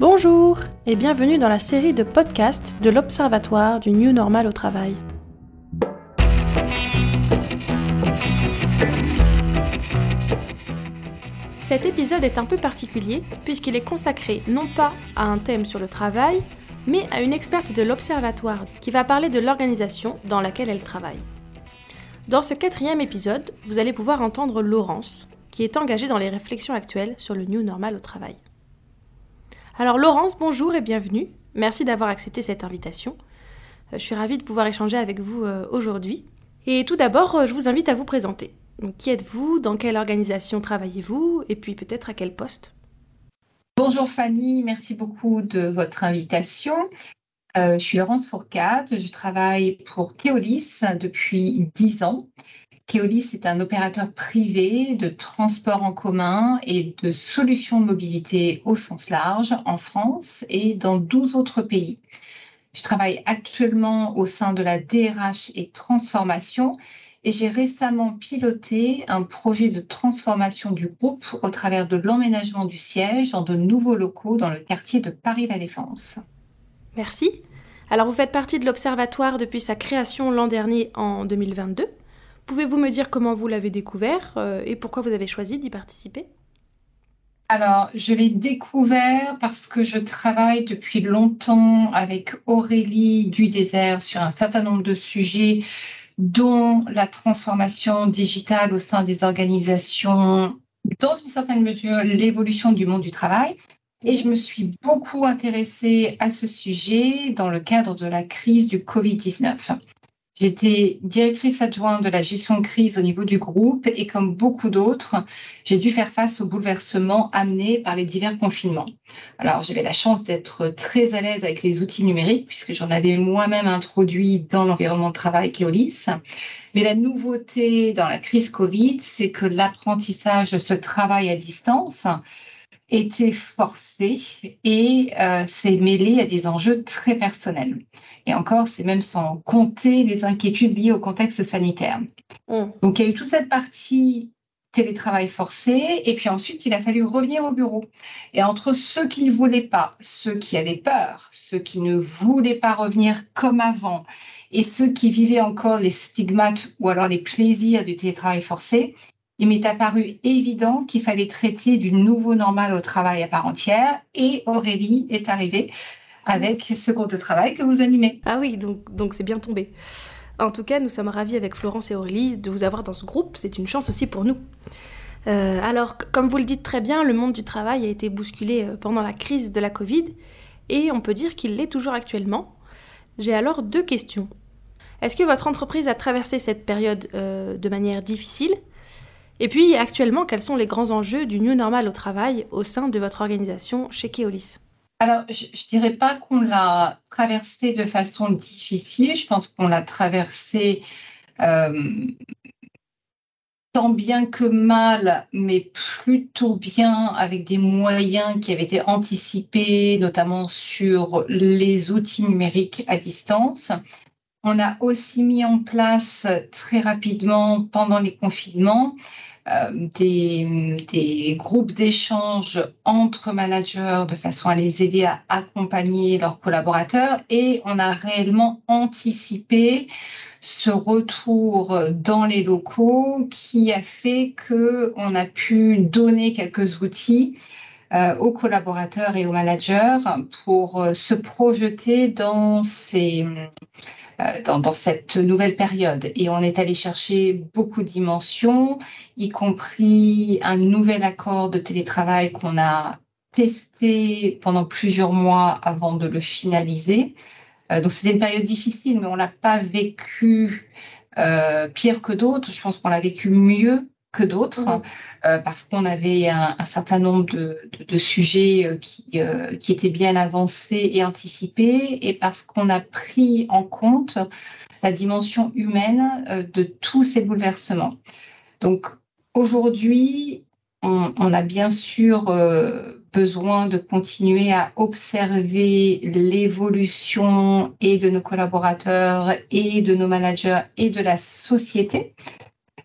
Bonjour et bienvenue dans la série de podcasts de l'Observatoire du New Normal au travail. Cet épisode est un peu particulier puisqu'il est consacré non pas à un thème sur le travail, mais à une experte de l'Observatoire qui va parler de l'organisation dans laquelle elle travaille. Dans ce quatrième épisode, vous allez pouvoir entendre Laurence, qui est engagée dans les réflexions actuelles sur le New Normal au travail. Alors Laurence, bonjour et bienvenue. Merci d'avoir accepté cette invitation. Euh, je suis ravie de pouvoir échanger avec vous euh, aujourd'hui. Et tout d'abord, euh, je vous invite à vous présenter. qui êtes-vous? Dans quelle organisation travaillez-vous? Et puis peut-être à quel poste? Bonjour Fanny, merci beaucoup de votre invitation. je suis Laurence Fourcade, je travaille pour Keolis depuis 10 ans Keolis est un opérateur privé de transport en commun et de solutions mobilité au sens large en France et dans 12 autres pays. Je travaille actuellement au sein de la DRH et transformation et j'ai récemment piloté un projet de transformation du groupe au travers de l'emménagement du siège dans de nouveaux locaux dans le quartier de Paris-La Défense. Merci. Alors vous faites partie de l'Observatoire depuis sa création l'an dernier en 2022. Pouvez-vous me dire comment vous l'avez découvert euh, et pourquoi vous avez choisi d'y participer? Alors, je l'ai découvert parce que je travaille depuis longtemps avec Aurélie du désert sur un certain nombre de sujets, dont la transformation digitale au sein des organisations, dans une certaine mesure l'évolution du monde du travail. Et je me suis beaucoup intéressée à ce sujet dans le cadre de la crise du Covid-19. J'étais directrice adjointe de la gestion de crise au niveau du groupe et comme beaucoup d'autres, j'ai dû faire face aux bouleversements amenés par les divers confinements. Alors j'avais la chance d'être très à l'aise avec les outils numériques puisque j'en avais moi-même introduit dans l'environnement de travail Keolis. Mais la nouveauté dans la crise Covid, c'est que l'apprentissage de ce travail à distance était forcé et euh, s'est mêlé à des enjeux très personnels. Et encore, c'est même sans compter les inquiétudes liées au contexte sanitaire. Mm. Donc, il y a eu toute cette partie télétravail forcé, et puis ensuite, il a fallu revenir au bureau. Et entre ceux qui ne voulaient pas, ceux qui avaient peur, ceux qui ne voulaient pas revenir comme avant, et ceux qui vivaient encore les stigmates ou alors les plaisirs du télétravail forcé, il m'est apparu évident qu'il fallait traiter du nouveau normal au travail à part entière et Aurélie est arrivée avec ce groupe de travail que vous animez. Ah oui, donc c'est bien tombé. En tout cas, nous sommes ravis avec Florence et Aurélie de vous avoir dans ce groupe. C'est une chance aussi pour nous. Euh, alors, comme vous le dites très bien, le monde du travail a été bousculé euh, pendant la crise de la Covid et on peut dire qu'il l'est toujours actuellement. J'ai alors deux questions. Est-ce que votre entreprise a traversé cette période euh, de manière difficile? Et puis, actuellement, quels sont les grands enjeux du New Normal au travail au sein de votre organisation chez Keolis? Alors, je ne dirais pas qu'on l'a traversé de façon difficile. Je pense qu'on l'a traversé euh, tant bien que mal, mais plutôt bien avec des moyens qui avaient été anticipés, notamment sur les outils numériques à distance. On a aussi mis en place très rapidement pendant les confinements euh, des, groupes d'échange entre managers de façon à les aider à accompagner leurs collaborateurs et on a réellement anticipé ce retour dans les locaux qui a fait que on a pu donner quelques outils euh, aux collaborateurs et aux managers pour euh, se projeter dans ces euh, dans, cette nouvelle période. Et on est allé chercher beaucoup de dimensions, y compris un nouvel accord de télétravail qu'on a testé pendant plusieurs mois avant de le finaliser. Euh, donc c'était une période difficile, mais on l'a pas vécu euh, pire que d'autres. Je pense qu'on l'a vécu mieux que d'autres, mmh. euh, parce qu'on avait un, certain nombre de, sujets euh, qui, euh, qui, étaient bien avancés et anticipés, et parce qu'on a pris en compte la dimension humaine de tous ces bouleversements. Donc aujourd'hui, on, on, a bien sûr besoin de continuer à observer l'évolution et de nos collaborateurs et de nos managers et de la société.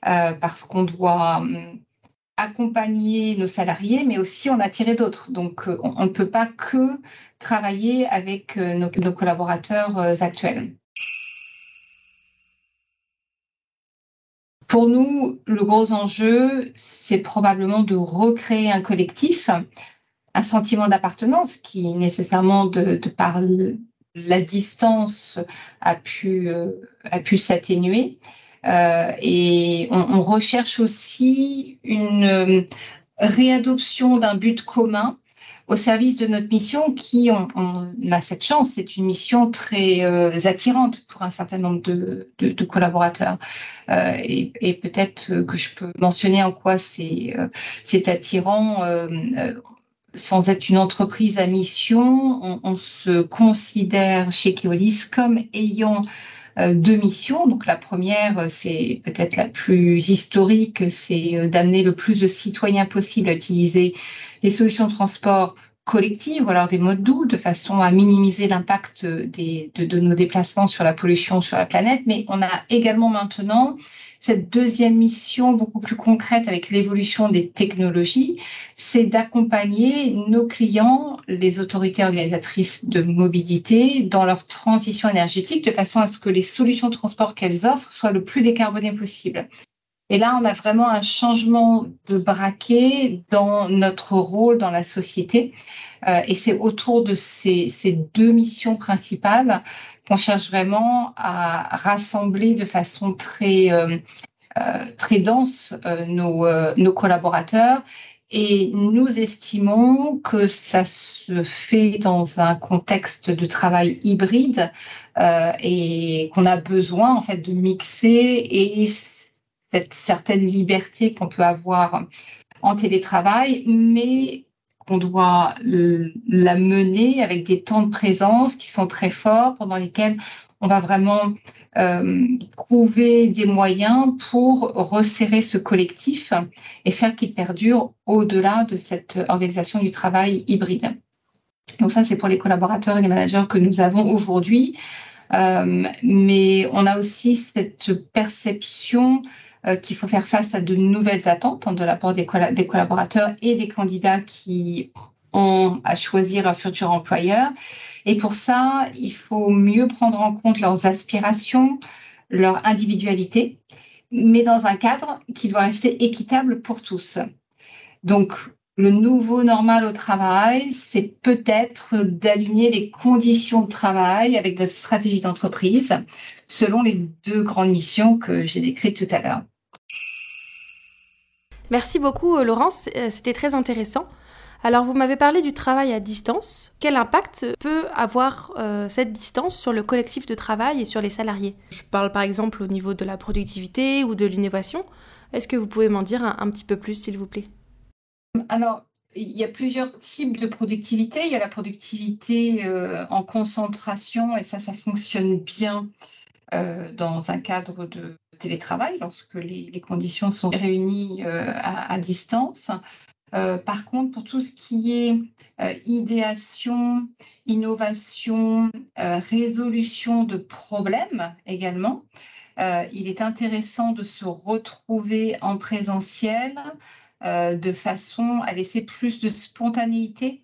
Euh, parce qu'on doit accompagner nos salariés, mais aussi en attirer d'autres. Donc, on, ne peut pas que travailler avec nos, collaborateurs actuels. Pour nous, le gros enjeu, c'est probablement de recréer un collectif, un sentiment d'appartenance qui nécessairement de, par la distance pu, euh, a pu s'atténuer. Euh, et on, recherche aussi une euh, réadoption d'un but commun au service de notre mission qui, on, a cette chance, c'est une mission très euh, attirante pour un certain nombre de, de, collaborateurs. Euh, et, et peut-être que je peux mentionner en quoi c'est euh, attirant. sans être une entreprise à mission, on, on se considère chez Keolis comme ayant deux missions. Donc la première, c'est peut-être la plus historique, c'est d'amener le plus de citoyens possible à utiliser des solutions de transport collectives ou alors des modes doux de façon à minimiser l'impact de, nos déplacements sur la pollution sur la planète. Mais on a également maintenant cette deuxième mission beaucoup plus concrète avec l'évolution des technologies, c'est d'accompagner nos clients, les autorités organisatrices de mobilité, dans leur transition énergétique de façon à ce que les solutions de transport qu'elles offrent soient le plus décarbonées possible. Et là, on a vraiment un changement de braquet dans notre rôle dans la société. Euh, et c'est autour de ces, deux missions principales qu'on cherche vraiment à rassembler de façon très, euh, euh, très dense nos, collaborateurs. Et nous estimons que ça se fait dans un contexte de travail hybride et qu'on a besoin en fait de mixer et cette certaine liberté qu'on peut avoir en télétravail, mais qu'on doit la mener avec des temps de présence qui sont très forts, pendant lesquels on va vraiment euh, trouver des moyens pour resserrer ce collectif et faire qu'il perdure au-delà de cette organisation du travail hybride. Donc ça, c'est pour les collaborateurs et les managers que nous avons aujourd'hui. Euh, mais on a aussi cette perception euh, qu'il faut faire face à de nouvelles attentes hein, de la part des, collaborateurs et des candidats qui ont à choisir leur futur employeur. Et pour ça, il faut mieux prendre en compte leurs aspirations, leur individualité, mais dans un cadre qui doit rester équitable pour tous. Donc, le nouveau normal au travail, c'est peut-être d'aligner les conditions de travail avec notre stratégie d'entreprise selon les deux grandes missions que j'ai décrites tout à l'heure. Merci beaucoup euh, Laurence, euh, c'était très intéressant. Alors vous m'avez parlé du travail à distance. Quel impact peut avoir euh, cette distance sur le collectif de travail et sur les salariés? Je parle par exemple au niveau de la productivité ou de l'innovation. Est-ce que vous pouvez m'en dire un, petit peu plus s'il vous plaît? Alors il y a plusieurs types de productivité. Il y a la productivité en concentration et ça, ça fonctionne bien dans un cadre de télétravail lorsque les, conditions sont réunies euh, à, distance. Euh, par contre, pour tout ce qui est euh, idéation, innovation, résolution de problèmes également, il est intéressant de se retrouver en présentiel de façon à laisser plus de spontanéité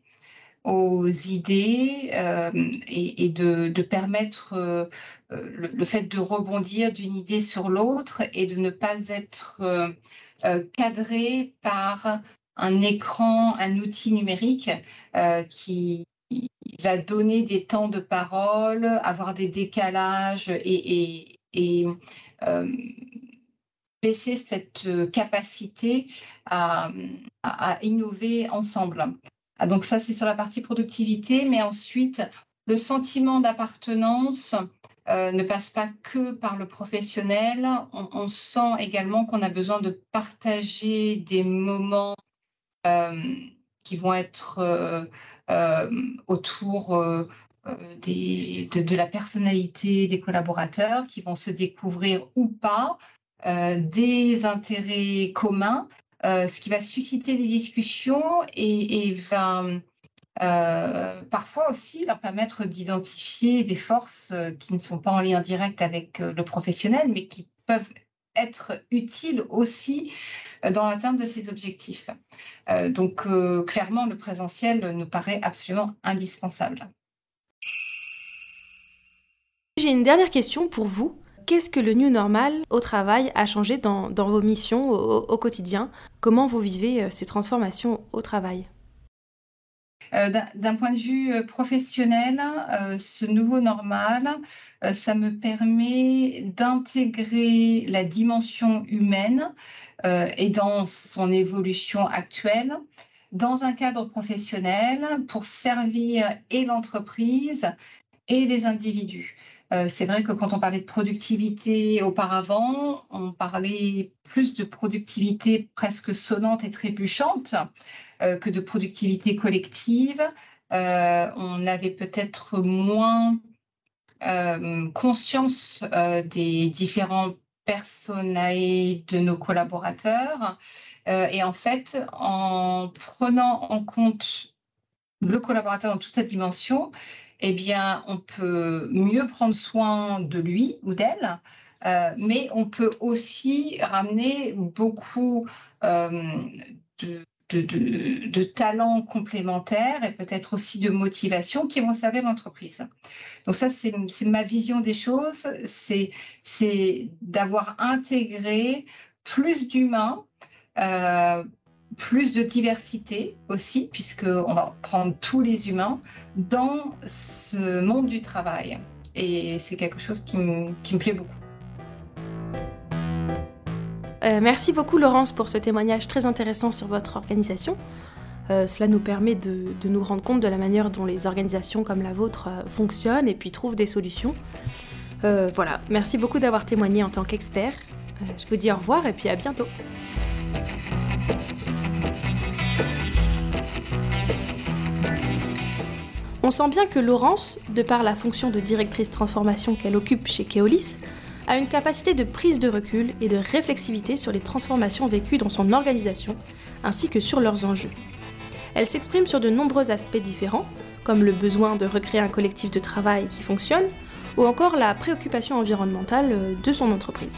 aux idées euh, et, de, permettre euh, le, fait de rebondir d'une idée sur l'autre et de ne pas être euh, cadré par un écran, un outil numérique qui va donner des temps de parole, avoir des décalages et, baisser cette capacité à innover ensemble. Ah, donc ça, c'est sur la partie productivité, mais ensuite, le sentiment d'appartenance euh, ne passe pas que par le professionnel. On, sent également qu'on a besoin de partager des moments euh, qui vont être euh, autour de, la personnalité des collaborateurs, qui vont se découvrir ou pas, des intérêts communs ce qui va susciter les discussions et, va euh, parfois aussi leur permettre d'identifier des forces euh, qui ne sont pas en lien direct avec le professionnel, mais qui peuvent être utile aussi dans l'atteinte de ces objectifs. donc clairement, le présentiel nous paraît absolument indispensable. J'ai une dernière question pour vous. Qu'est-ce que le New Normal au travail a changé dans, vos missions au, quotidien? Comment vous vivez euh, ces transformations au travail? Euh, D'un point de vue euh, professionnel, ce nouveau normal, ça me permet d'intégrer la dimension humaine et dans son évolution actuelle dans un cadre professionnel pour servir et l'entreprise et les individus. Euh, c'est vrai que quand on parlait de productivité auparavant, on parlait plus de productivité presque sonnante et trébuchante euh, que de productivité collective. Euh, on avait peut-être moins conscience des différents personnels de nos collaborateurs. et en fait, en prenant en compte le collaborateur dans toute sa dimension, eh bien, on peut mieux prendre soin de lui ou d'elle, euh, mais on peut aussi ramener beaucoup euh, de, talents complémentaires et peut-être aussi de motivation qui vont servir l'entreprise. Donc ça, c'est ma vision des choses, c'est d'avoir intégré plus d'humains, euh, plus de diversité aussi, puisqu'on va prendre tous les humains dans ce monde du travail. Et c'est quelque chose qui me, plaît beaucoup. Euh, merci beaucoup Laurence pour ce témoignage très intéressant sur votre organisation. Euh, cela nous permet de, nous rendre compte de la manière dont les organisations comme la vôtre euh, fonctionnent et puis trouvent des solutions. voilà, merci beaucoup d'avoir témoigné en tant qu'expert. je vous dis au revoir et puis à bientôt. On sent bien que Laurence, de par la fonction de directrice transformation qu'elle occupe chez Keolis, a une capacité de prise de recul et de réflexivité sur les transformations vécues dans son organisation, ainsi que sur leurs enjeux. Elle s'exprime sur de nombreux aspects différents, comme le besoin de recréer un collectif de travail qui fonctionne, ou encore la préoccupation environnementale de son entreprise.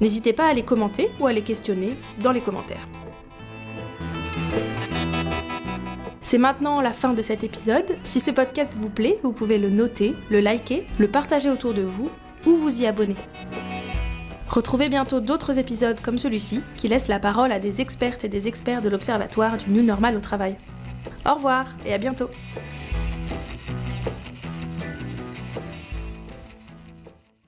N'hésitez pas à les commenter ou à les questionner dans les commentaires. C'est maintenant la fin de cet épisode. Si ce podcast vous plaît, vous pouvez le noter, le liker, le partager autour de vous ou vous y abonner. Retrouvez bientôt d'autres épisodes comme celui-ci qui laissent la parole à des expertes et des experts de l'Observatoire du New Normal au travail. Au revoir et à bientôt